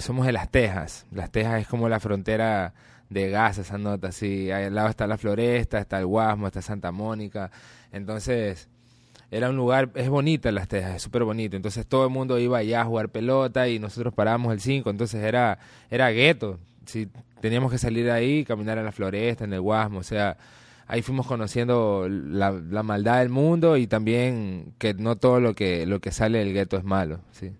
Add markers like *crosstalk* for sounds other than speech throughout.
somos de Las Tejas. Las Tejas es como la frontera de Gaza, esa nota, así. Al lado está la Floresta, está el Guasmo, está Santa Mónica. Entonces, era un lugar, es bonita Las Tejas, es súper bonito. Entonces, todo el mundo iba allá a jugar pelota y nosotros parábamos el 5. Entonces, era, era gueto. Sí, teníamos que salir de ahí, caminar a la Floresta, en el Guasmo, o sea ahí fuimos conociendo la, la, maldad del mundo y también que no todo lo que, lo que sale del gueto es malo. ¿sí?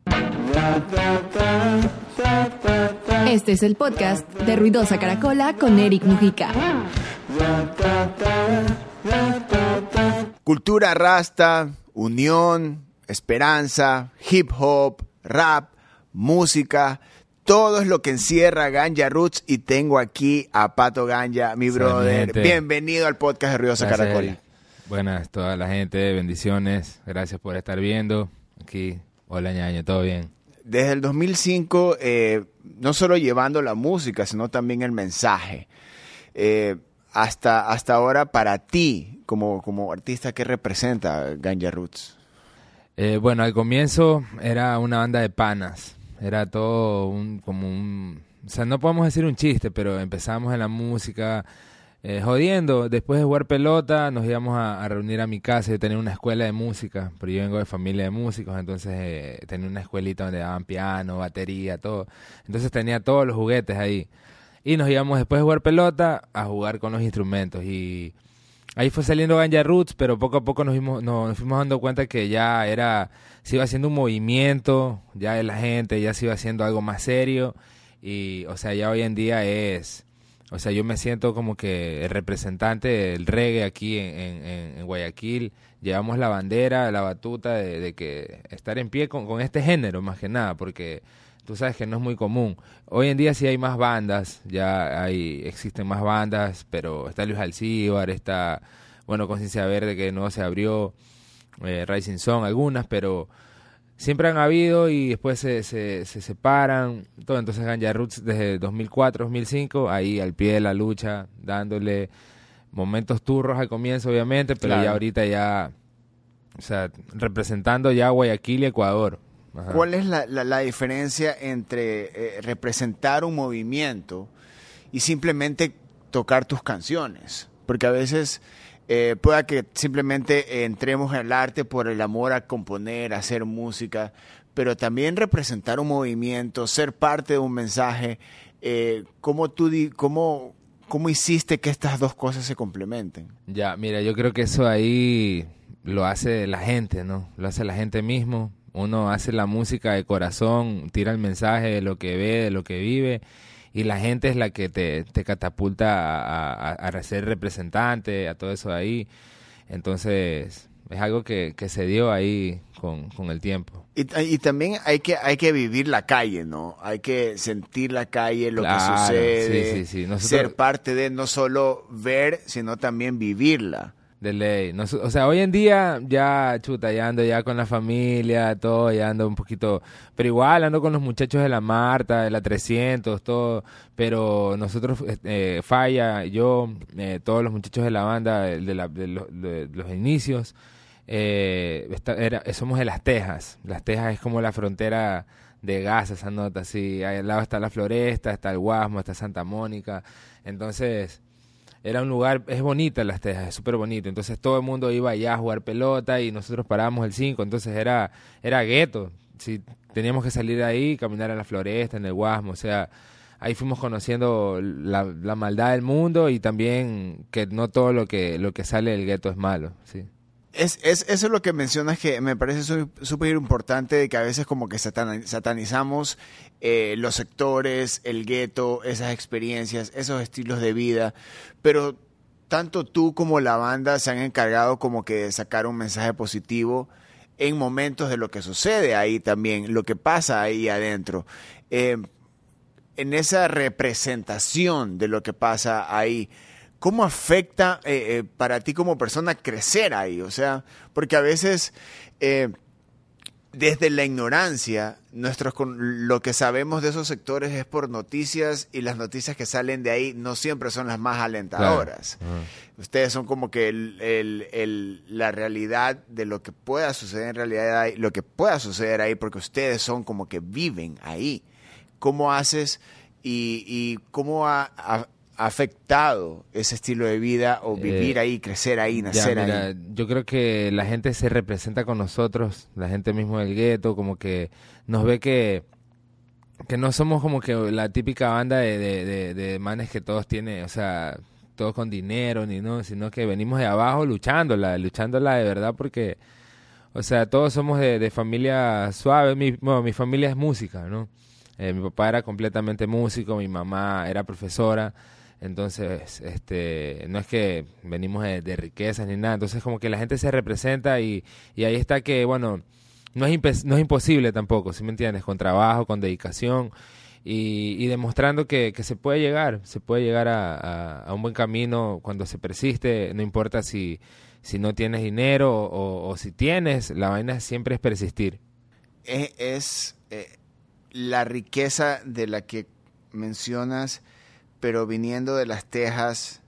Este es el podcast de Ruidosa Caracola con Eric Mujica. Cultura rasta, unión, esperanza, hip hop, rap, música todo es lo que encierra Ganja Roots y tengo aquí a Pato Ganja, mi brother. Bienvenido al podcast de Ruidosa Caracola. Buenas, toda la gente, bendiciones. Gracias por estar viendo. Aquí, hola ñaño, todo bien. Desde el 2005, eh, no solo llevando la música, sino también el mensaje. Eh, hasta, hasta ahora, para ti, como, como artista, ¿qué representa Ganja Roots? Eh, bueno, al comienzo era una banda de panas era todo un, como un... O sea, no podemos decir un chiste, pero empezamos en la música eh, jodiendo. Después de jugar pelota, nos íbamos a, reunir a mi casa. Yo tenía una escuela de música, pero yo vengo de familia de músicos, entonces eh, tenía una escuelita donde daban piano, batería, todo. Entonces tenía todos los juguetes ahí. Y nos íbamos después de jugar pelota a jugar con los instrumentos. Y ahí fue saliendo Ganja Roots, pero poco a poco nos, fuimos, nos fuimos dando cuenta que ya era se iba haciendo un movimiento ya de la gente, ya se iba haciendo algo más serio y, o sea, ya hoy en día es, o sea, yo me siento como que el representante del reggae aquí en, en, Guayaquil, llevamos la bandera, la batuta de, que estar en pie con, con, este género más que nada, porque tú sabes que no es muy común. Hoy en día sí hay más bandas, ya hay, existen más bandas, pero está Luis Alcíbar, está, bueno, Conciencia Verde que no se abrió, eh, Rising Song, algunas, pero siempre han habido y después se, se, separan. Todo. Entonces Ganja Roots desde 2004, 2005, ahí al pie de la lucha, dándole momentos turros al comienzo, obviamente, pero ya ahorita ya, o sea, representando ya Guayaquil y Ecuador. ¿Cuál es la, la, diferencia entre eh, representar un movimiento y simplemente tocar tus canciones? Porque a veces eh, pueda que simplemente entremos en el arte por el amor a componer, a hacer música, pero también representar un movimiento, ser parte de un mensaje. Eh, ¿cómo, tú cómo, ¿Cómo hiciste que estas dos cosas se complementen? Ya, mira, yo creo que eso ahí lo hace la gente, ¿no? Lo hace la gente mismo. Uno hace la música de corazón, tira el mensaje de lo que ve, de lo que vive y la gente es la que te, te catapulta a, ser representante, a todo eso ahí. Entonces, es algo que, que se dio ahí con, con el tiempo. Y, y, también hay que, hay que vivir la calle, ¿no? Hay que sentir la calle, lo que sucede, sí, sí, sí. ser parte de no solo ver, sino también vivirla. De ley. o sea, hoy en día ya, chuta, ya ando con la familia, todo, ya ando un poquito... Pero igual ando con los muchachos de la Marta, de la 300, todo. Pero nosotros, eh, Falla, yo, eh, todos los muchachos de la banda, de, de, los inicios, eh, somos de Las Tejas. Las Tejas es como la frontera de Gaza, esa nota, así. Al lado está la Floresta, está el Guasmo, está Santa Mónica. Entonces era un lugar, es bonita Las Tejas, es súper bonito. Entonces todo el mundo iba allá a jugar pelota y nosotros parábamos el 5, entonces era, era gueto. Sí, teníamos que salir ahí, caminar a la floresta, en el Guasmo, o sea, ahí fuimos conociendo la, la maldad del mundo y también que no todo lo que, lo que sale del gueto es malo, sí. Es, es, eso es lo que mencionas que me parece súper importante, de que a veces como que satanizamos eh, los sectores, el gueto, esas experiencias, esos estilos de vida, pero tanto tú como la banda se han encargado como que de sacar un mensaje positivo en momentos de lo que sucede ahí también, lo que pasa ahí adentro. Eh, en esa representación de lo que pasa ahí, ¿cómo afecta eh, eh, para ti como persona crecer ahí? O sea, porque a veces eh, desde la ignorancia, nuestros, lo que sabemos de esos sectores es por noticias y las noticias que salen de ahí no siempre son las más alentadoras. Ustedes son como que la realidad de lo que pueda suceder en realidad ahí, lo que pueda suceder ahí, porque ustedes son como que viven ahí. cómo haces y, y cómo ha, ha- ha afectado ese estilo de vida o vivir Eh, ahí, crecer ahí, Ya, nacer mira, ahí. yo creo que la gente se representa con nosotros, la gente mismo del gueto, como que nos ve que, que no somos como que la típica banda de, de, de- de manes que todos tienen, o sea, todos con dinero, ni no, sino que venimos de abajo luchándola, luchándola de verdad porque, o sea, todos somos de, de familia suave, mi, bueno, mi familia es música, ¿no? Eh, mi papá era completamente músico, mi mamá era profesora, entonces, este, no es que venimos de, riquezas ni nada, entonces como que la gente se representa y, y ahí está que, bueno, no es, no es imposible tampoco, ¿sí me entiendes? Con trabajo, con dedicación y, demostrando que, se puede llegar, se puede llegar a, a- un buen camino cuando se persiste, no importa si, si no tienes dinero o, si tienes, la vaina siempre es persistir. Es, es, eh, la riqueza de la que mencionas, pero viniendo de las Tejas,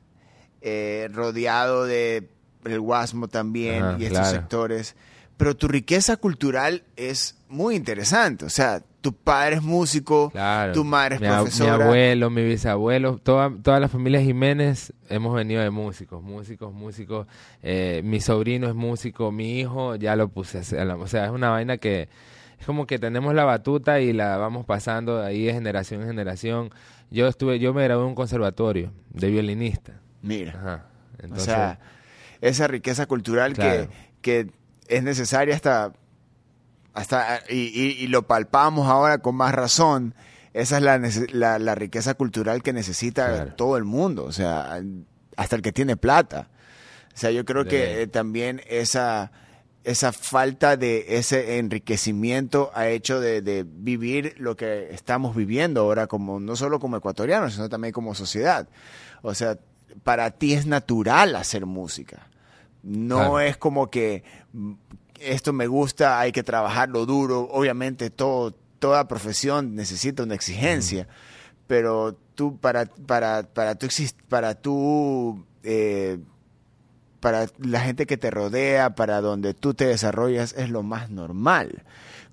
eh, rodeado de el Guasmo también Ajá, y estos claro. sectores. Pero tu riqueza cultural es muy interesante. O sea, tu padre es músico, Claro. tu madre es mi, profesora. Mi abuelo, mi bisabuelo, toda, toda la familia Jiménez hemos venido de músicos, músicos, músicos. Eh, mi sobrino es músico, mi hijo ya lo puse a. O sea, es una vaina que es como que tenemos la batuta y la vamos pasando de ahí de generación en generación. Yo estuve, yo me gradué en un conservatorio de violinista. Mira. Ajá. O Entonces, sea, esa riqueza cultural Claro. que, que es necesaria hasta, hasta y, y- y lo palpamos ahora con más razón. Esa es la, la, la riqueza cultural que necesita Claro. todo el mundo, o sea, hasta el que tiene plata. O sea, yo creo De que eh, también esa, esa falta de ese enriquecimiento ha hecho de, de vivir lo que estamos viviendo ahora, como no solo como ecuatorianos, sino también como sociedad. O sea, para ti es natural hacer música. No Claro. es como que mm, esto me gusta, hay que trabajarlo duro. Obviamente todo, toda profesión necesita una exigencia, pero tú para para para tú exist- para eh, para la gente que te rodea, para donde tú te desarrollas es lo más normal.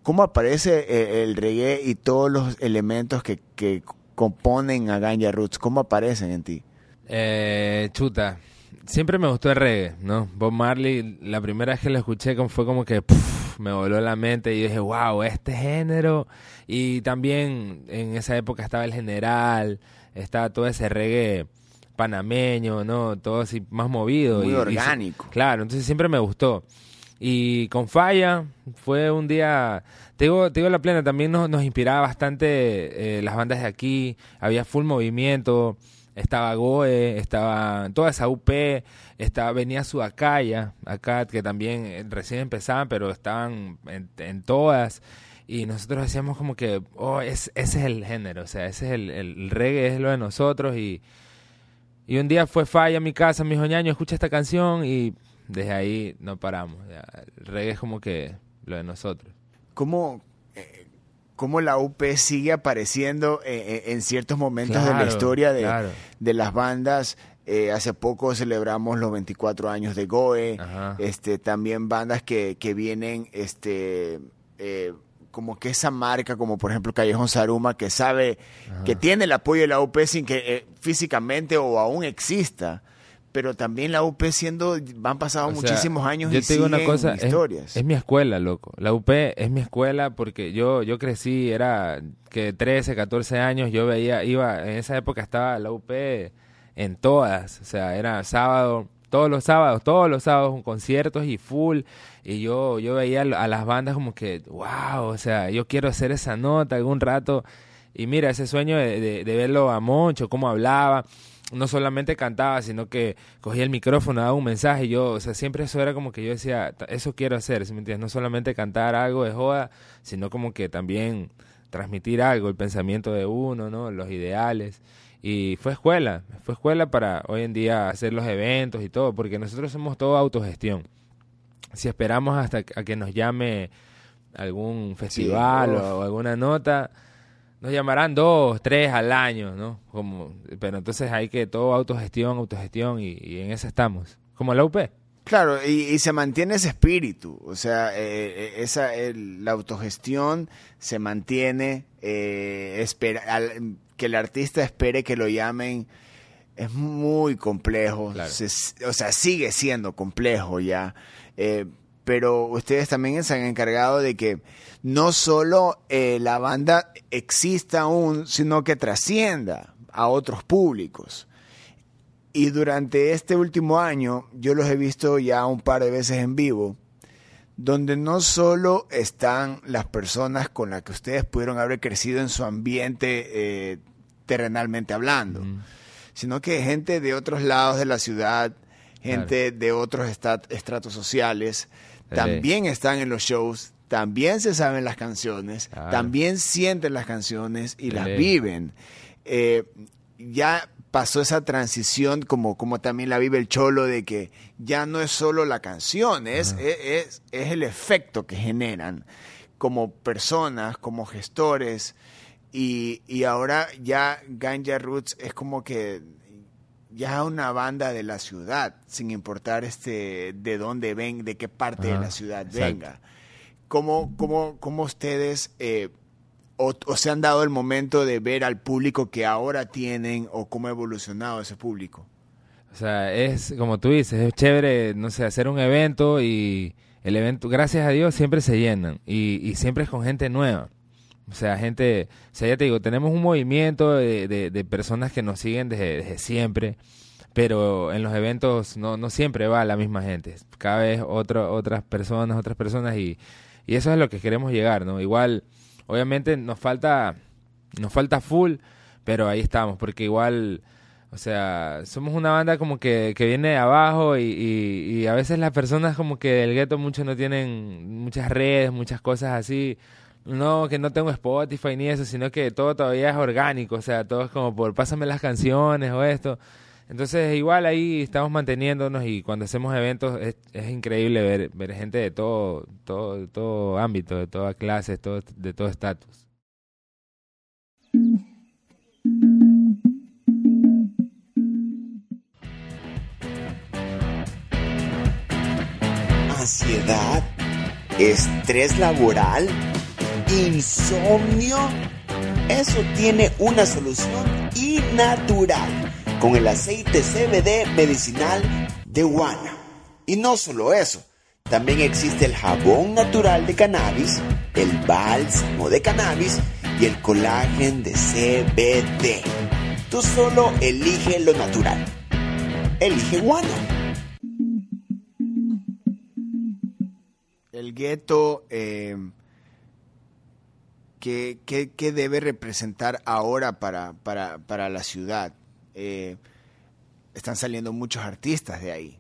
¿Cómo aparece eh, el reggae y todos los elementos que, que componen a Ganja Roots? ¿Cómo aparecen en ti? Eh, chuta, siempre me gustó el reggae, ¿no? Bob Marley, la primera vez que lo escuché fue como que me voló la mente y dije, wow, este género. Y también en esa época estaba el general, estaba todo ese reggae panameño, ¿no? Todo así más movido. Muy y- y- orgánico. claro, entonces siempre me gustó. Y con Falla fue un día, te digo, te digo la plena, también nos, nos inspiraba bastante eh, las bandas de aquí, había full movimiento, estaba Goe, estaba toda esa UP, estaba, venía Sudacaya, acá que también eh, recién empezaban, pero estaban en, en todas. Y nosotros decíamos como que, oh, es, ese es el género, o sea, ese es el, el, el reggae, es lo de nosotros. Y, y un día fue Falla a mi casa, dijo, ñaño, escucha esta canción y desde ahí no paramos. ya, el reggae es como que lo de nosotros. ¿Cómo, eh, cómo la UP sigue apareciendo eh, eh, en ciertos momentos de la historia de, claro. de las bandas? Eh, hace poco celebramos los 24 años de Goe. Ajá. Este, también bandas que, que vienen, este, como que esa marca, como por ejemplo Callejón Saruma, que sabe, que tiene el apoyo de la UP sin que eh, físicamente o aún exista. Pero también la UP siendo, han pasado O sea, muchísimos años yo y te digo una cosa, es- historias. Es, mi escuela, loco. La UP es mi escuela porque yo yo crecí, era que 13, 14 años, yo veía, iba, en esa época estaba la UP en todas, o sea, era sábado, todos los sábados, todos los sábados conciertos y full, y yo yo veía a las bandas como que, wow, o sea, yo quiero hacer esa nota algún rato, y mira, ese sueño de, verlo a Moncho, cómo hablaba, no solamente cantaba, sino que cogía el micrófono, daba un mensaje. Yo, o sea, siempre eso era como que yo decía, "Ta- eso quiero hacer, ¿sí me entiendes? No solamente cantar algo de joda, sino como que también transmitir algo, el pensamiento de uno, ¿no? Los ideales. Y fue escuela, fue escuela para hoy en día hacer los eventos y todo, porque nosotros somos todo autogestión. Si esperamos hasta a que nos llame algún festival o alguna nota, nos llamarán dos, tres al año, ¿no? Como, pero entonces hay que todo autogestión, autogestión y, y en eso estamos. Como la UP. Claro, y, se mantiene ese espíritu, o sea, eh, eh, esa, la autogestión se mantiene, eh, espera, que el artista espere que lo llamen es muy complejo, o sea, sigue siendo complejo ya, pero ustedes también se han encargado de que no solo la banda exista aún, sino que trascienda a otros públicos. Y durante este último año yo los he visto ya un par de veces en vivo, donde no solo están las personas con las que ustedes pudieron haber crecido en su ambiente eh, terrenalmente hablando, sino que gente de otros lados de la ciudad, gente de otros estratos sociales, también están en los shows, también se saben las canciones, también sienten las canciones y las viven. Eh, ya pasó esa transición como, como también la vive el cholo de que ya no es solo la canción, es, es, es, el efecto que generan como personas, como gestores. Y, y ahora ya Ganja Roots es como que ya una banda de la ciudad, sin importar este de dónde ven, de qué parte de la ciudad venga. ¿Cómo, cómo, cómo ustedes eh, o, se han dado el momento de ver al público que ahora tienen o cómo ha evolucionado ese público? O sea, es como tú dices, es chévere, no sé, hacer un evento y el evento, gracias a Dios, siempre se llenan y, siempre es con gente nueva. O sea, gente, o sea, ya te digo, tenemos un movimiento de, personas que nos siguen desde, siempre, pero en los eventos no, no siempre va la misma gente. Cada vez otro, otras personas, otras personas y, y eso es lo que queremos llegar, ¿no? Igual Obviamente nos falta, nos falta full, pero ahí estamos, porque igual, o sea, somos una banda como que, que viene de abajo y, y, a veces las personas como que del gueto mucho no tienen muchas redes, muchas cosas así. No, que no tengo Spotify ni eso, sino que todo todavía es orgánico, o sea, todo es como por pásame las canciones o esto. Entonces, igual ahí estamos manteniéndonos y cuando hacemos eventos es, increíble ver, ver gente de todo, todo, todo ámbito, de todas clases, todo, de todo estatus. Ansiedad, estrés laboral, insomnio. Eso tiene una solución y natural con el aceite CBD medicinal de Guana. Y no solo eso, también existe el jabón natural de cannabis, el bálsamo de cannabis y el colágeno de CBD. Tú solo elige lo natural. Elige Guana. El gueto, eh, ¿qué, debe representar ahora para, para, para la ciudad? Eh, están saliendo muchos artistas de ahí.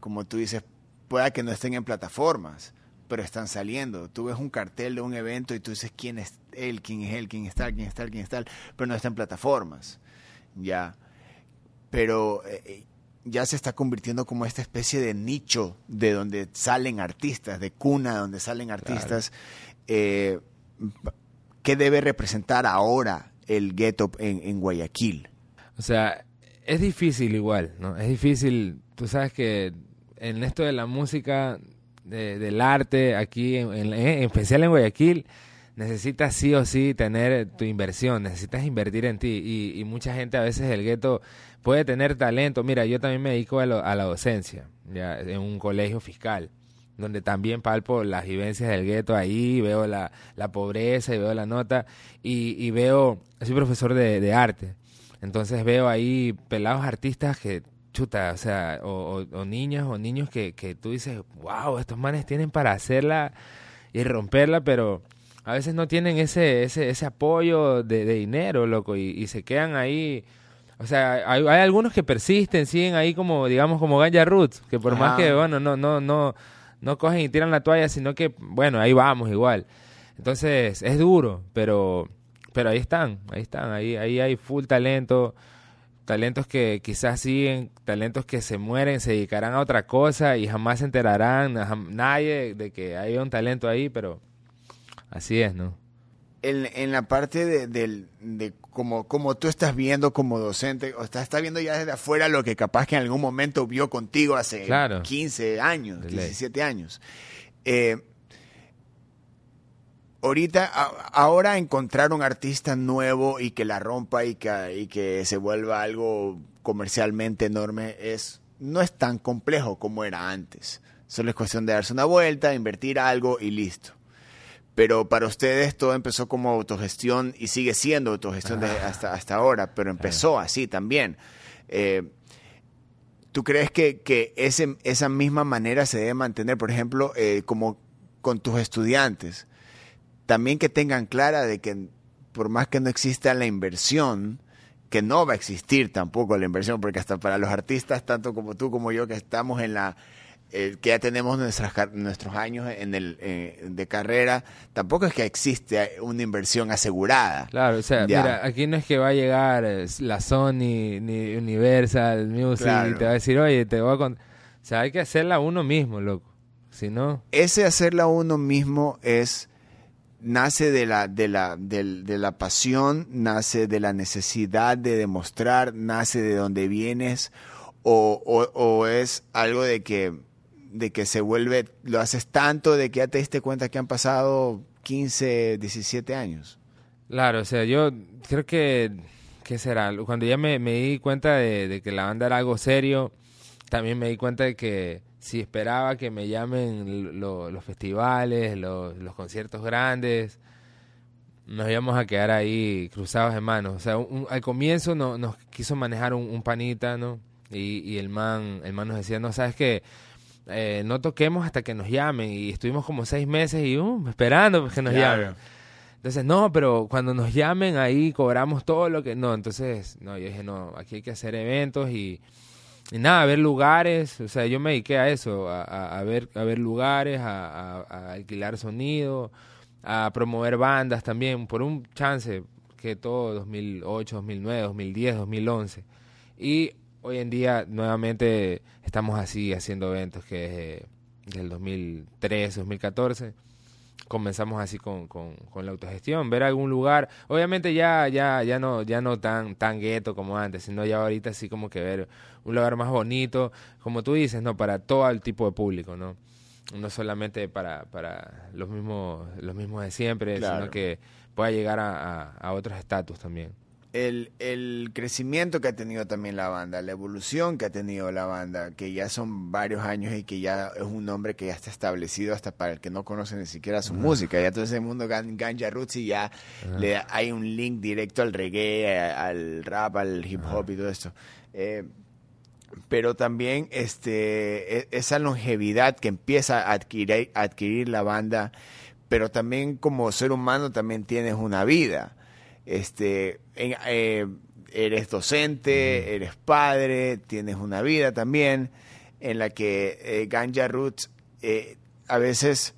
Como tú dices, pueda que no estén en plataformas, pero están saliendo. Tú ves un cartel de un evento y tú dices quién es él, quién es él, quién está, quién está, quién está, pero no está en plataformas. Ya. Pero eh, ya se está convirtiendo como esta especie de nicho de donde salen artistas, de cuna donde salen artistas. Eh, ¿Qué debe representar ahora el ghetto en Guayaquil? O sea, es difícil igual, ¿no? Es difícil, tú sabes que en esto de la música, del arte, aquí, en, especial en Guayaquil, necesitas sí o sí tener tu inversión, necesitas invertir en ti. Y, mucha gente a veces del gueto puede tener talento. Mira, yo también me dedico a, la docencia, ya, en un colegio fiscal donde también palpo las vivencias del gueto ahí, veo la, pobreza y veo la nota y, veo, soy profesor de arte entonces veo ahí pelados artistas que, chuta, o sea, o, o, niños o niños que, que tú dices, wow, estos manes tienen para hacerla y romperla, pero a veces no tienen ese, ese, ese apoyo de, dinero, loco, y, se quedan ahí. O sea, hay, hay, algunos que persisten, siguen ahí como, digamos, como Ganja Roots, que por más que, bueno, no, no, no, no cogen y tiran la toalla, sino que, bueno, ahí vamos igual. Entonces, es duro, pero pero ahí están, ahí están, ahí, ahí hay full talento, talentos que quizás siguen, talentos que se mueren, se dedicarán a otra cosa y jamás se enterarán, nadie de que hay un talento ahí, pero así es, ¿no? en, en la parte de, del- de como, como tú estás viendo como docente, o estás, estás viendo ya desde afuera lo que capaz que en algún momento vio contigo hace Claro. 15 años, De ley. 17 años. Eh, ahorita, a- ahora encontrar un artista nuevo y que la rompa y que, y que se vuelva algo comercialmente enorme es no es tan complejo como era antes. Solo es cuestión de darse una vuelta, invertir algo y listo. Pero para ustedes todo empezó como autogestión y sigue siendo autogestión de- hasta, hasta ahora, pero empezó así también. Eh, ¿Tú crees que, que ese, esa misma manera se debe mantener, por ejemplo, eh, como con tus estudiantes? También que tengan clara de que por más que no exista la inversión, que no va a existir tampoco la inversión, porque hasta para los artistas, tanto como tú como yo, que estamos en la, eh, que ya tenemos nuestras, nuestros años en el, eh, de carrera, tampoco es que existe una inversión asegurada. Claro, o sea, Ya. mira, aquí no es que va a llegar eh, la Sony ni Universal Music Claro. y te va a decir, oye, te voy a contar. O sea, hay que hacerla uno mismo, loco. Si no, ese hacerla uno mismo es nace de la de la del- de, la pasión nace de la necesidad de demostrar nace de donde vienes o, o- es algo de que de que se vuelve lo haces tanto de que ya te diste cuenta que han pasado 15 17 años Claro, o sea, yo creo que, ¿qué será? Cuando ya me, di cuenta de, de que la banda era algo serio, también me di cuenta de que si esperaba que me llamen lo- los festivales, lo- los conciertos grandes, nos íbamos a quedar ahí cruzados de manos. O sea, un- al comienzo no, nos quiso manejar un, un panita, ¿no? Y, y el man el man nos decía, no, sabes que no toquemos hasta que nos llamen. Y estuvimos como seis meses y uh, esperando que nos Claro. llamen. Entonces, no, pero cuando nos llamen ahí cobramos todo lo que... No, entonces, no, yo dije, no, aquí hay que hacer eventos y, y nada, a ver lugares. O sea, yo me dediqué a eso, a, a- a ver, a ver lugares, a, a- alquilar sonido, a promover bandas también, por un chance que todo 2008, 2009, 2010, 2011. Y hoy en día nuevamente estamos así haciendo eventos que eh, del 2013, 2014 comenzamos así con, con, con la autogestión, ver algún lugar, obviamente ya ya ya no ya no tan tan gueto como antes, sino ya ahorita así como que ver un lugar más bonito, como tú dices, no para todo el tipo de público, ¿no? No solamente para para los mismos los mismos de siempre, Claro. sino que pueda llegar a, a, a otros estatus también. El, el crecimiento que ha tenido también la banda, la evolución que ha tenido la banda, que ya son varios años y que ya es un nombre que ya está establecido hasta para el que no conoce ni siquiera su música. Ya todo ese mundo Gan- Ganja Roots y ya le, hay un link directo al reggae, al rap, al hip hop y todo esto. Eh, pero también este e- esa longevidad que empieza a adquirir, a adquirir la banda, pero también como ser humano también tienes una vida. Este, en- eh, eres docente, eres padre, tienes una vida también en la que eh, Ganja Roots eh, a veces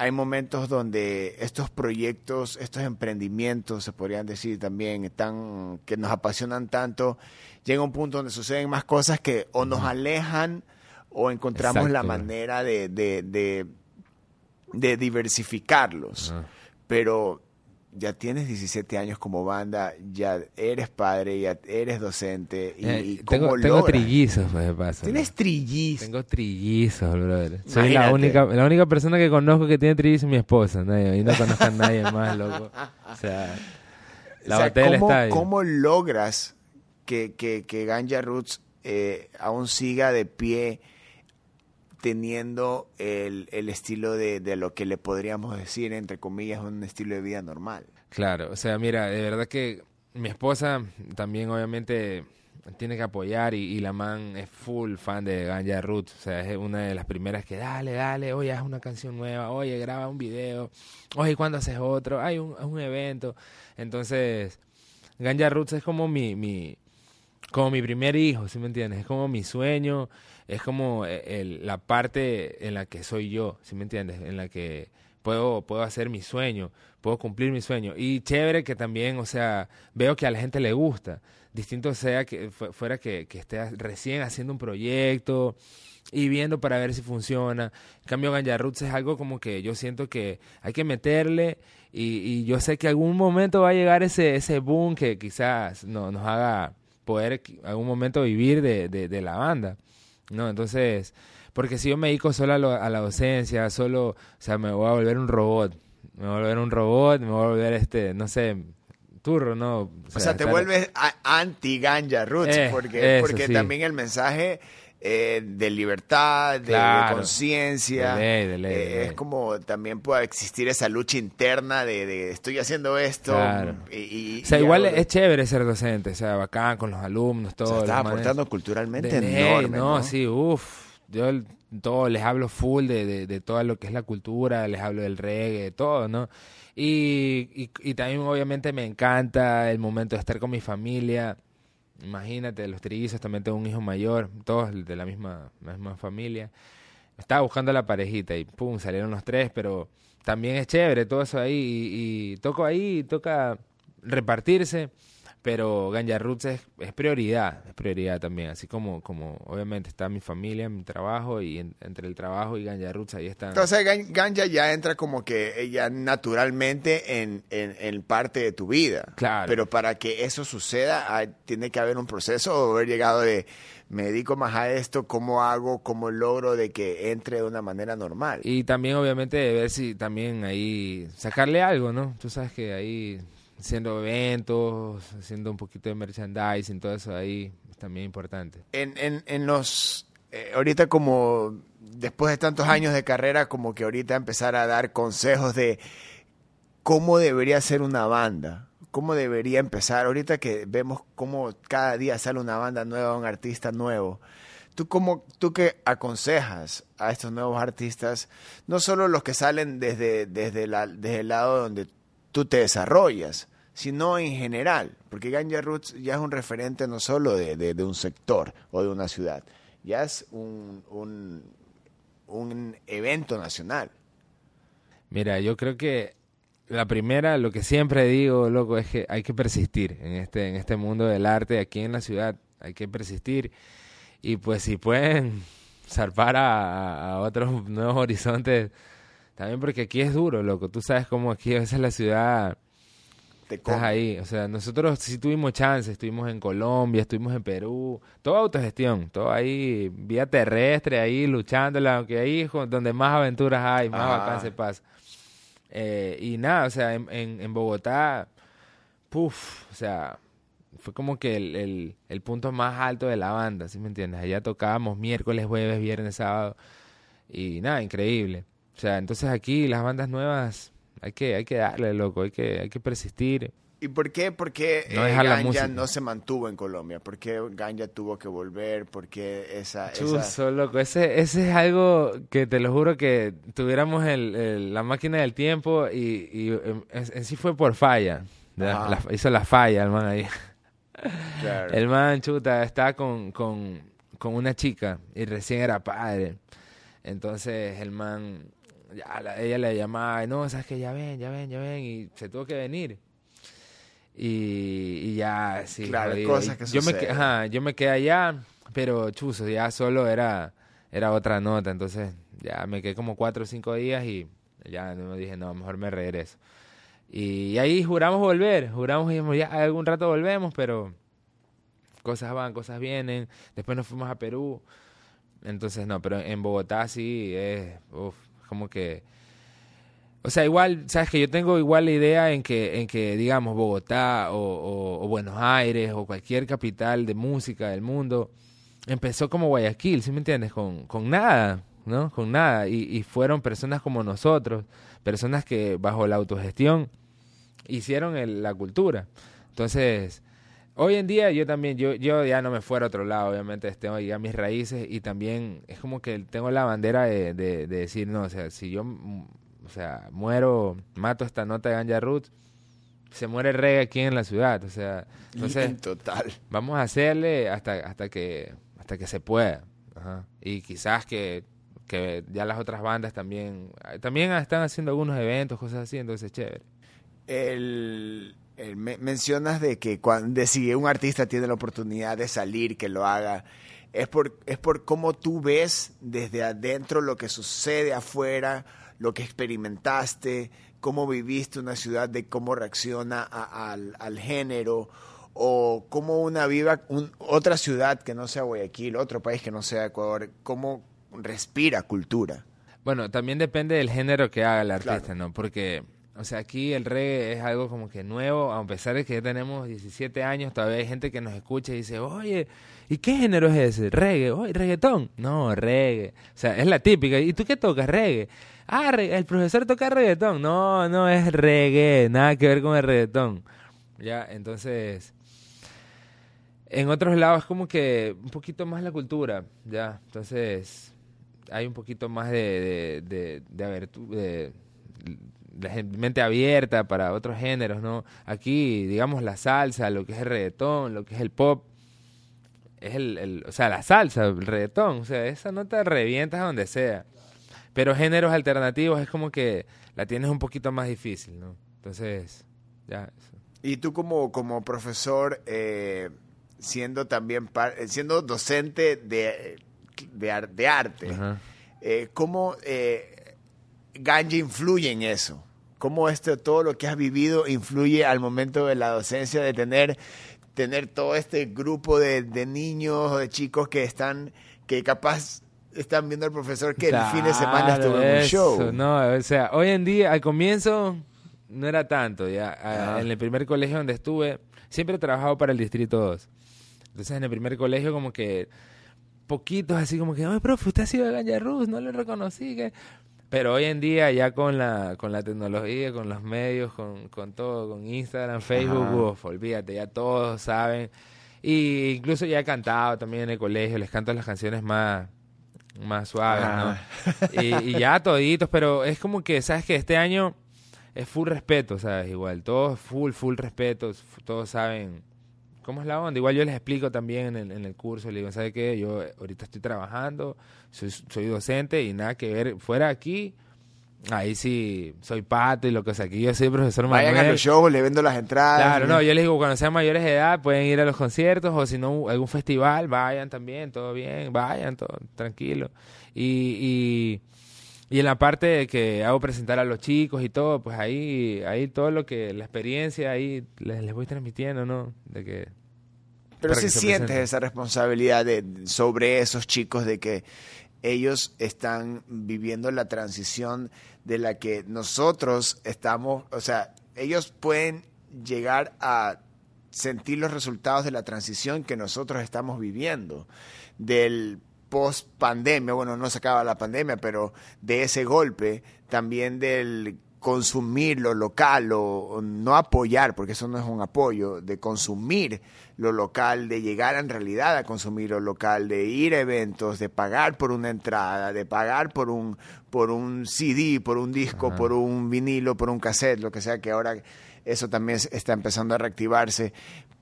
hay momentos donde estos proyectos, estos emprendimientos, se podrían decir también, están, que nos apasionan tanto, llega un punto donde suceden más cosas que o nos alejan o encontramos la manera de, de, de, de diversificarlos. Pero ya tienes 17 años como banda, ya eres padre, ya eres docente. Y, Eh, y tengo ¿cómo tengo trillizos, paso. Tienes trillizos. Tengo trillizos, brother. Soy la única, la única persona que conozco que tiene trillizos es mi esposa. Nadie, y no conozco a nadie *laughs* más, loco. O sea, la O sea, batalla ¿cómo, está ahí. ¿Cómo logras que, que, que Ganja Roots eh, aún siga de pie teniendo el, el estilo de, de lo que le podríamos decir, entre comillas, un estilo de vida normal? Claro, o sea, mira, de verdad que mi esposa también obviamente tiene que apoyar y, la man es full fan de Ganja Roots, o sea, es una de las primeras que dale, dale, oye, haz una canción nueva, oye, graba un video, oye, ¿cuándo haces otro? Hay un, un evento. Entonces, Ganja Roots es como mi, mi, como mi primer hijo, ¿sí me entiendes? Es como mi sueño, es como eh, el- la parte en la que soy yo, ¿sí me entiendes? En la que puedo, puedo hacer mi sueño, puedo cumplir mi sueño. Y chévere que también, o sea, veo que a la gente le gusta. Distinto sea que fuera que, que esté recién haciendo un proyecto y viendo para ver si funciona. En cambio, Ganja Roots es algo como que yo siento que hay que meterle y, y yo sé que algún momento va a llegar ese, ese boom que quizás no, nos haga poder algún momento vivir de, de, la banda. ¿No? Entonces, porque si yo me dedico solo a, la docencia, solo, o sea, me voy a volver un robot. Me voy a volver un robot, me voy a volver este, no sé, turro, ¿no? O sea, te vuelves anti-ganja roots, eh, porque, porque también el mensaje eh, de libertad, de, conciencia. Eh, es como también puede existir esa lucha interna de, estoy haciendo esto. Y, o sea, igual es chévere ser docente, o sea, bacán con los alumnos, todo. Está aportando culturalmente enorme. no, sí, uff. Yo todo les hablo full de, de, todo lo que es la cultura, les hablo del reggae, todo, ¿no? Y, y, y también obviamente me encanta el momento de estar con mi familia Imagínate, los trillizos, también tengo un hijo mayor, todos de la misma, misma familia. Estaba buscando la parejita y pum, salieron los tres, pero también es chévere todo eso ahí y, y toco ahí, toca repartirse pero Ganja Roots es, prioridad, es prioridad también, así como, como obviamente está mi familia, mi trabajo y entre el trabajo y Ganja Roots ahí está. Entonces Ganja ya entra como que ya naturalmente en, en, parte de tu vida. Claro. Pero para que eso suceda tiene que haber un proceso o haber llegado de me dedico más a esto, cómo hago, cómo logro de que entre de una manera normal. Y también obviamente ver si también ahí sacarle algo, ¿no? Tú sabes que ahí haciendo eventos, haciendo un poquito de merchandising, todo eso ahí es también importante. En, en, en los, eh, ahorita como después de tantos años de carrera, como que ahorita empezar a dar consejos de cómo debería ser una banda, cómo debería empezar, ahorita que vemos cómo cada día sale una banda nueva, un artista nuevo. ¿Tú, cómo, ¿Tú qué aconsejas a estos nuevos artistas? No solo los que salen desde, desde, la, desde el lado donde tú te desarrollas, sino en general, porque Ganja Roots ya es un referente no solo de, un sector o de una ciudad, ya es un, un, evento nacional. Mira, yo creo que la primera, lo que siempre digo, loco, es que hay que persistir en este, en este mundo del arte aquí en la ciudad, hay que persistir y pues si pueden *laughs* zarpar a, a otros nuevos horizontes, también porque aquí es duro, loco. Tú sabes cómo aquí a veces la ciudad... Te estás ahí. O sea, nosotros sí tuvimos chance. Estuvimos en Colombia, estuvimos en Perú. Todo autogestión. Todo ahí, vía terrestre, ahí luchándola. Aunque ahí es donde más aventuras hay, más bacán se pasa. Eh, y nada, o sea, en, en, Bogotá, puff, o sea, fue como que el, el, el, punto más alto de la banda, ¿sí me entiendes? Allá tocábamos miércoles, jueves, viernes, sábado. Y nada, increíble. O sea, entonces aquí las bandas nuevas hay que, hay que darle, loco, hay que, hay que persistir. ¿Y por qué, por qué no eh, Ganja no se mantuvo en Colombia? ¿Por qué Ganja tuvo que volver? ¿Por qué esa...? Chuso, loco, ese, ese es algo que te lo juro que tuviéramos el, la máquina del tiempo y, y en, sí fue por falla. hizo la falla el man ahí. El man, chuta, estaba con, con, con una chica y recién era padre. Entonces el man ya ella le llamaba, no, sabes que ya ven, ya ven, ya ven, y se tuvo que venir. Y, ya, sí. Claro, cosas que yo me, ajá, yo me quedé allá, pero chuzo, ya solo era, era otra nota, entonces ya me quedé como cuatro o cinco días y ya me dije, no, mejor me regreso. Y ahí juramos volver, juramos y ya algún rato volvemos, pero cosas van, cosas vienen. Después nos fuimos a Perú. Entonces, no, pero en Bogotá sí es, uf, como que... O sea, igual, sabes que yo tengo igual la idea en que, en que digamos, Bogotá o, Buenos Aires o cualquier capital de música del mundo empezó como Guayaquil, ¿sí me entiendes? Con, con nada, ¿no? Con nada. Y, y fueron personas como nosotros, personas que bajo la autogestión hicieron la cultura. Entonces, Hoy en día yo también, yo, yo ya no me fuera a otro lado, obviamente tengo ya mis raíces y también es como que tengo la bandera de, de, decir, no, o sea, si yo, mm, o sea, muero, mato esta nota de Ganja Roots, se muere el reggae aquí en la ciudad, o sea, entonces, total. vamos a hacerle hasta, hasta que, hasta que se pueda, y quizás que que ya las otras bandas también, también están haciendo algunos eventos, cosas así, entonces es chévere. El- me- mencionas de que cuando si un artista tiene la oportunidad de salir, que lo haga, es por, es por cómo tú ves desde adentro lo que sucede afuera, lo que experimentaste, cómo viviste una ciudad, de cómo reacciona a- al, al género, o cómo una viva un- otra ciudad que no sea Guayaquil, otro país que no sea Ecuador, cómo respira cultura. Bueno, también depende del género que haga el artista, Claro. ¿no? Porque, o sea, aquí el reggae es algo como que nuevo, a pesar de que ya tenemos 17 años, todavía hay gente que nos escucha y dice, oye, ¿y qué género es ese? ¿Reggae? Oye, ¿reggaetón? No, reggae. O sea, es la típica. ¿Y tú qué tocas? Reggae. Ah, el profesor toca reggaetón. No, no es reggae, nada que ver con el reggaetón. Ya, entonces... En otros lados es como que un poquito más la cultura, ya. Entonces, hay un poquito más de, de, de, de- gen- mente abierta para otros géneros, ¿no? Aquí, digamos, la salsa, lo que es el reggaetón, lo que es el pop, es el, el- o sea, la salsa, el reggaetón, o sea, esa nota revientas a donde sea. Pero géneros alternativos es como que la tienes un poquito más difícil, ¿no? Entonces, ya. eso. Y tú como, como profesor, eh, siendo también eh, siendo docente de, de, ar- de arte, eh, ¿cómo eh, Ganja influye en eso? ¿Cómo este, todo lo que has vivido influye al momento de la docencia, de tener, tener todo este grupo de, de niños o de chicos que están, que capaz están viendo al profesor que el fin de semana estuvo en un show? No, o sea, hoy en día, al comienzo, no era tanto. ya A-. En el primer colegio donde estuve, siempre he trabajado para el Distrito 2. Entonces, en el primer colegio, como que poquitos así como que, oye, profe, usted ha sido de Ganja Rus, no lo reconocí. que Pero hoy en día, ya con la, con la tecnología, con los medios, con, con todo, con Instagram, Facebook, uf, olvídate, ya todos saben. Y incluso ya he cantado también en el colegio, les canto las canciones más, más suaves, Ajá. ¿no? Y, y ya toditos, pero es como que, ¿sabes que Este año es full respeto, ¿sabes? Igual, todos full, full respeto, todos saben cómo es la onda. Igual yo les explico también en el, en el curso, le digo, ¿sabes qué? Yo ahorita estoy trabajando, soy, soy docente y nada que ver, fuera aquí, ahí sí soy pato y lo que sea, aquí yo soy profesor Vayan a los shows, le vendo las entradas. Claro, no, yo les digo, cuando sean mayores de edad pueden ir a los conciertos o si no, algún festival, vayan también, todo bien, vayan, todo tranquilo. Y, y, y en la parte de que hago presentar a los chicos y todo, pues ahí, ahí todo lo que, la experiencia ahí les, les voy transmitiendo, ¿no? De que... Pero se sientes esa responsabilidad de, sobre esos chicos de que ellos están viviendo la transición de la que nosotros estamos, o sea, ellos pueden llegar a sentir los resultados de la transición que nosotros estamos viviendo, del post pandemia, bueno, no se acaba la pandemia, pero de ese golpe, también del consumir lo local o no apoyar, porque eso no es un apoyo, de consumir lo local, de llegar en realidad a consumir lo local, de ir a eventos, de pagar por una entrada, de pagar por un, por un CD, por un disco, Ajá. por un vinilo, por un cassette, lo que sea, que ahora eso también está empezando a reactivarse.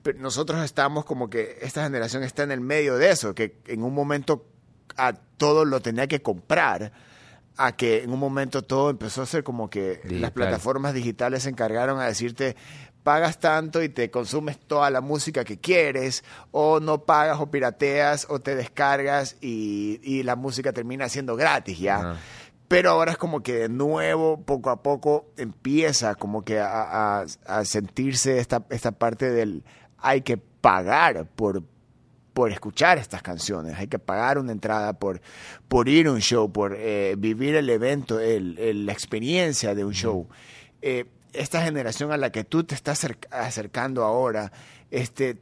Pero nosotros estamos como que esta generación está en el medio de eso, que en un momento a todo lo tenía que comprar, a que en un momento todo empezó a ser como que las plataformas digitales se encargaron a decirte pagas tanto y te consumes toda la música que quieres, o no pagas o pirateas o te descargas y, y la música termina siendo gratis ya. Pero ahora es como que de nuevo, poco a poco, empieza como que a, a- a sentirse esta, esta parte del hay que pagar por, por escuchar estas canciones, hay que pagar una entrada por, por ir a un show, por eh, vivir el evento, el- el- la experiencia de un show. Eh, esta generación a la que tú te estás acerc- acercando ahora, este,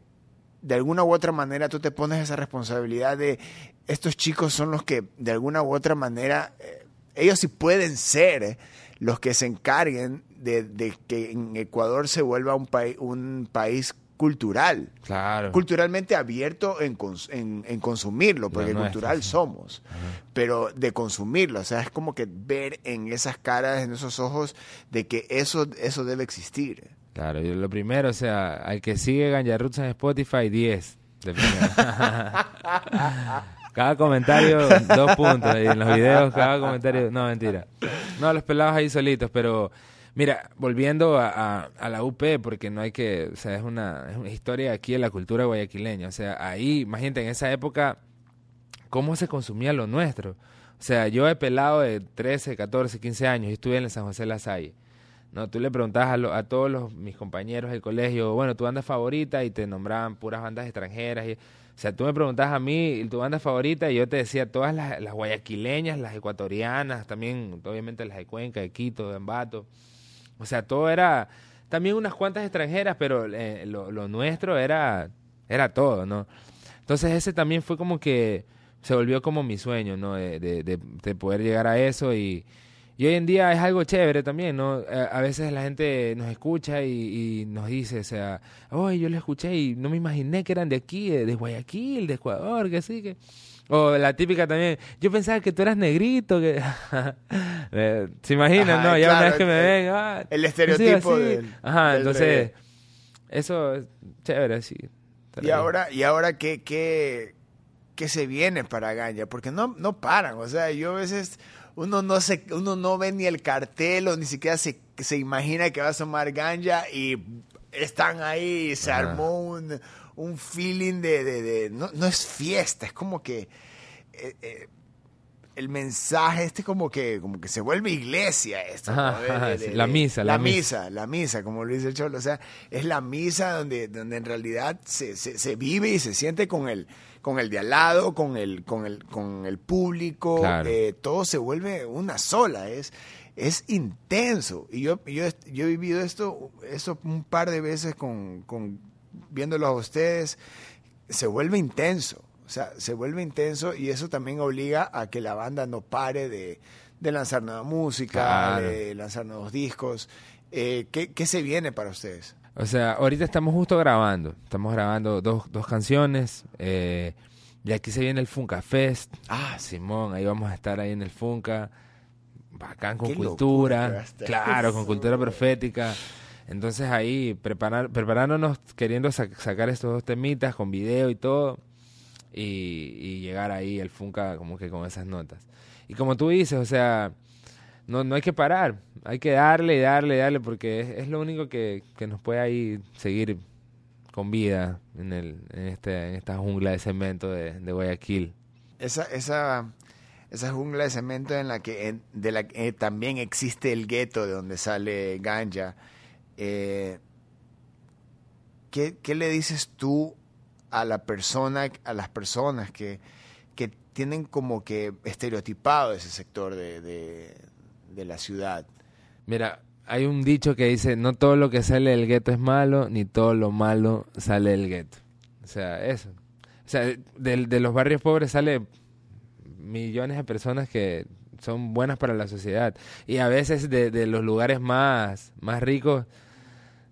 de alguna u otra manera tú te pones esa responsabilidad de estos chicos son los que de alguna u otra manera, eh, ellos sí pueden ser los que se encarguen de, de que en Ecuador se vuelva un, país un país cultural, Claro. culturalmente abierto en, cons- en, en consumirlo, porque cultural somos, pero de consumirlo, o sea, es como que ver en esas caras, en esos ojos, de que eso, eso debe existir. Claro, lo primero, o sea, al que sigue Ganja Roots en Spotify, 10. De primero. *laughs* Cada comentario, dos puntos. Y en los videos, cada comentario. No, mentira. No, los pelados ahí solitos, pero. Mira, volviendo a, la UP, porque no hay que, o sea, es una, es una historia aquí en la cultura guayaquileña. O sea, ahí, imagínate, en esa época, cómo se consumía lo nuestro. O sea, yo he pelado de 13, 14, 15 años y estuve en San José de la Salle. No, tú le preguntabas a, a todos los, mis compañeros del colegio, bueno, tu banda favorita y te nombraban puras bandas extranjeras. Y, o sea, tú me preguntabas a mí tu banda favorita y yo te decía todas las, las guayaquileñas, las ecuatorianas, también obviamente las de Cuenca, de Quito, de Ambato. O sea, todo era, también unas cuantas extranjeras, pero eh, lo, nuestro era, era todo, ¿no? Entonces ese también fue como que se volvió como mi sueño, ¿no? De poder llegar a eso y, y hoy en día es algo chévere también, ¿no? A veces la gente nos escucha y, nos dice, o sea, oye, yo lo escuché y no me imaginé que eran de aquí, de, Guayaquil, de Ecuador, que sí, que... O la típica también, yo pensaba que tú eras negrito, que... *laughs* Eh, ¿Se imaginan, no? Ya una vez que me ven, ah, El estereotipo del, Ajá, entonces, eso es chévere, sí. Y ahora, y ahora ¿qué, qué, qué se viene para Ganja? Porque no, no paran, o sea, yo a veces uno no se, uno no ve ni el cartel o ni siquiera se, se imagina que va a asomar ganja y están ahí, se armó un, un feeling de, de, no, no, es fiesta, es como que eh, eh, el mensaje este como que como que se vuelve iglesia esto la misa la, misa, la misa como lo dice el cholo o sea es la misa donde donde en realidad se, se, se vive y se siente con el con el de al lado, con el, con el, con el público, eh, todo se vuelve una sola, es, es intenso. Y yo, yo, yo he vivido esto, eso un par de veces con, con viéndolo a ustedes, se vuelve intenso. O sea, se vuelve intenso y eso también obliga a que la banda no pare de, de lanzar nueva música, de lanzar nuevos discos. Eh, ¿qué, ¿Qué se viene para ustedes? O sea, ahorita estamos justo grabando. Estamos grabando dos, dos canciones. Eh, y aquí se viene el Funka Fest. Ah, Simón, ahí vamos a estar ahí en el Funka. Bacán con cultura. Claro, con cultura profética. Entonces ahí preparar, preparándonos, queriendo sacar estos dos temitas con video y todo. Y, y llegar ahí el Funka como que con esas notas. Y como tú dices, o sea, no, no hay que parar, hay que darle darle darle porque es, lo único que, nos puede ahí seguir con vida en, el, en, este, en esta jungla de cemento de, Guayaquil. Esa, esa, esa jungla de cemento en la que de la que también existe el gueto de donde sale Ganja. Eh, ¿qué, ¿Qué le dices tú a la persona, a las personas que, que tienen como que estereotipado ese sector de, de la ciudad. Mira, hay un dicho que dice, no todo lo que sale del gueto es malo, ni todo lo malo sale del gueto. O sea, eso. O sea, de, de los barrios pobres sale millones de personas que son buenas para la sociedad. Y a veces de, de los lugares más, más ricos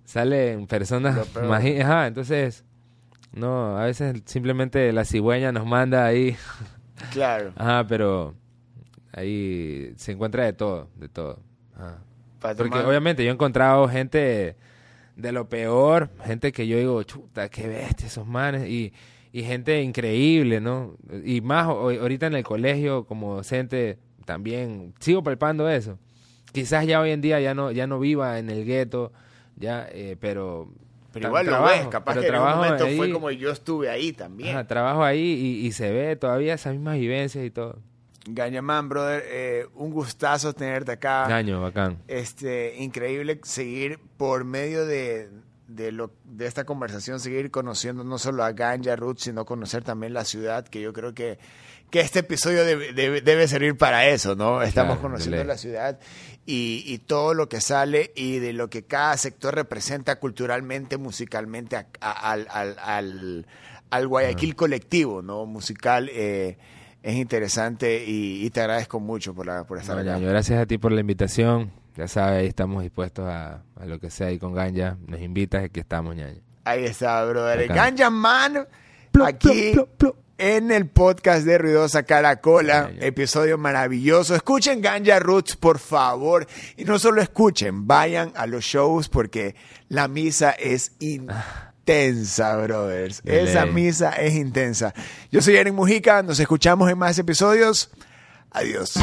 salen personas más... Ajá, entonces, no, a veces simplemente la cigüeña nos manda ahí. Claro. Ajá, pero Ahí se encuentra de todo, de todo. Porque obviamente yo he encontrado gente de lo peor, gente que yo digo, chuta, qué bestia esos manes, y, y gente increíble, ¿no? Y más ahorita en el colegio como docente también sigo palpando eso. Quizás ya hoy en día ya no, ya no viva en el gueto, ya, eh, pero pero igual lo ves, capaz que en un momento fue como yo estuve ahí también. trabajo ahí y, y, se ve todavía esas mismas vivencias y todo. Gañamán, brother, eh, un gustazo tenerte acá. Gaño, bacán. Este, increíble seguir por medio de, lo, de esta conversación, seguir conociendo no solo a Ganja Roots, sino conocer también la ciudad, que yo creo que, que este episodio debe, servir para eso, ¿no? Estamos conociendo la ciudad y, todo lo que sale y de lo que cada sector representa culturalmente, musicalmente al, al, al, Guayaquil colectivo, ¿no? Musical. Eh, es interesante y, te agradezco mucho por, la, por estar acá. gracias a ti por la invitación. Ya sabes, ahí estamos dispuestos a, lo que sea ahí con Ganja. Nos invitas, aquí estamos, ñaño. Ahí está, brother. Ganja Man, aquí en el podcast de Ruidosa Caracola. Episodio maravilloso. Escuchen Ganja Roots, por favor. Y no solo escuchen, vayan a los shows porque la misa es *laughs* intensa, brothers. Esa misa es intensa. Yo soy Eric Mujica, nos escuchamos en más episodios. Adiós.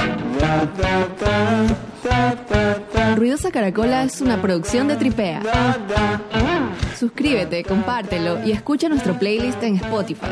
Ruidosa Caracola es una producción de Tripea. Suscríbete, compártelo y escucha nuestro playlist en Spotify.